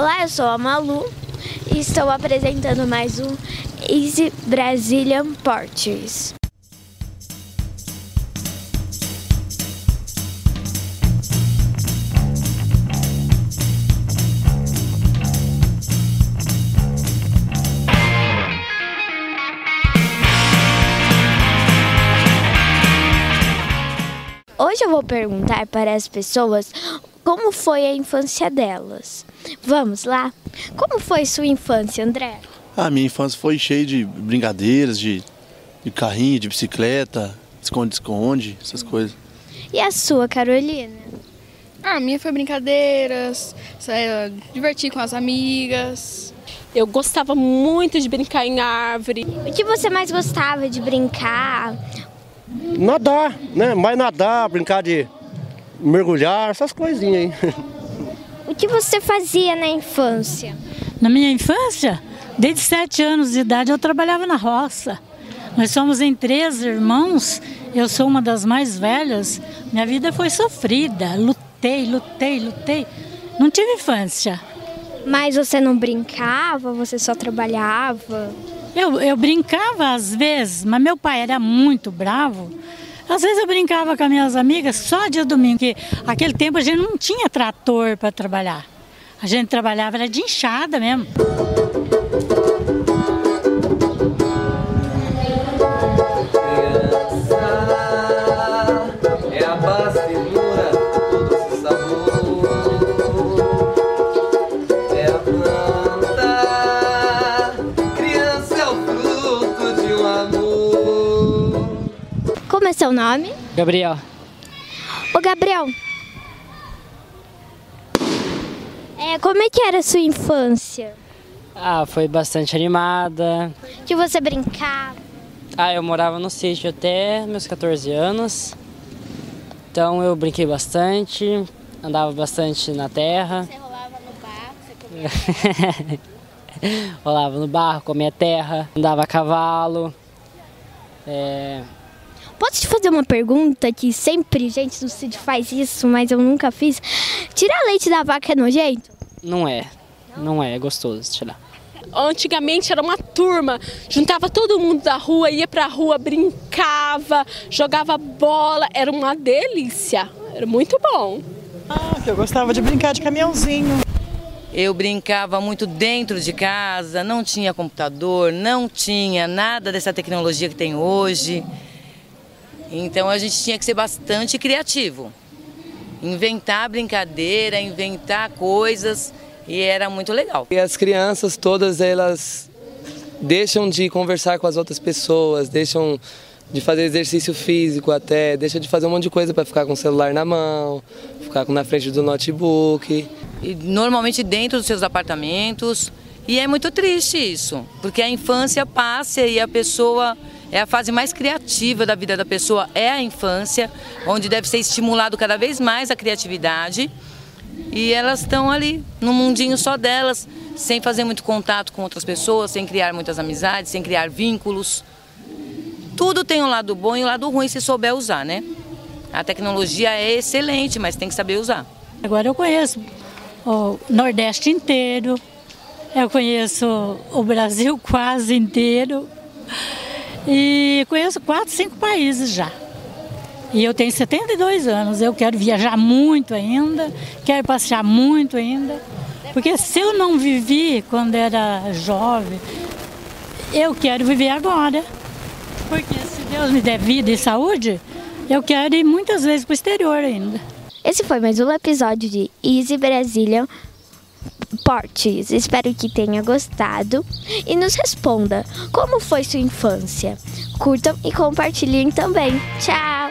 Olá, eu sou a Malu e estou apresentando mais um Easy Brazilian Portuguese. Hoje eu vou perguntar para as pessoas como foi a infância delas. Vamos lá? Como foi sua infância, André? A minha infância foi cheia de brincadeiras, de, de carrinho, de bicicleta, esconde-esconde, essas coisas. E a sua, Carolina? A minha foi brincadeiras, divertir com as amigas. Eu gostava muito de brincar em árvore. O que você mais gostava de brincar? Nadar, né? Mais nadar, brincar de mergulhar, essas coisinhas aí. O que você fazia na infância? Na minha infância, desde sete anos de idade, eu trabalhava na roça. Nós somos em três irmãos, eu sou uma das mais velhas. Minha vida foi sofrida, lutei, lutei, lutei. Não tive infância. Mas você não brincava, você só trabalhava? Eu, eu brincava às vezes, mas meu pai era muito bravo. Às vezes eu brincava com as minhas amigas só dia domingo, porque aquele tempo a gente não tinha trator para trabalhar. A gente trabalhava era de enxada mesmo. Como é seu nome? Gabriel. Ô Gabriel, é, como é que era a sua infância? Ah, foi bastante animada. Que você brincava? Ah, eu morava no sítio até meus 14 anos. Então eu brinquei bastante, andava bastante na terra. Você rolava no barco, você comia rolava no barro, comia terra, andava a cavalo. É, Posso te fazer uma pergunta que sempre gente do Cid faz isso, mas eu nunca fiz? Tirar leite da vaca é nojento? Não é, não é, é gostoso tirar. Antigamente era uma turma, juntava todo mundo da rua, ia pra rua, brincava, jogava bola, era uma delícia, era muito bom. Ah, que eu gostava de brincar de caminhãozinho. Eu brincava muito dentro de casa, não tinha computador, não tinha nada dessa tecnologia que tem hoje. Então a gente tinha que ser bastante criativo. Inventar brincadeira, inventar coisas e era muito legal. E as crianças todas elas deixam de conversar com as outras pessoas, deixam de fazer exercício físico até, deixam de fazer um monte de coisa para ficar com o celular na mão, ficar na frente do notebook. E normalmente dentro dos seus apartamentos. E é muito triste isso, porque a infância passa e a pessoa é a fase mais criativa da vida da pessoa, é a infância, onde deve ser estimulado cada vez mais a criatividade. E elas estão ali, num mundinho só delas, sem fazer muito contato com outras pessoas, sem criar muitas amizades, sem criar vínculos. Tudo tem um lado bom e um lado ruim se souber usar, né? A tecnologia é excelente, mas tem que saber usar. Agora eu conheço o Nordeste inteiro, eu conheço o Brasil quase inteiro e conheço quatro, cinco países já. E eu tenho 72 anos, eu quero viajar muito ainda, quero passear muito ainda. Porque se eu não vivi quando era jovem, eu quero viver agora. Porque se Deus me der vida e saúde, eu quero ir muitas vezes para o exterior ainda. Esse foi mais um episódio de Easy Brasília Portes. Espero que tenha gostado e nos responda como foi sua infância. Curtam e compartilhem também. Tchau!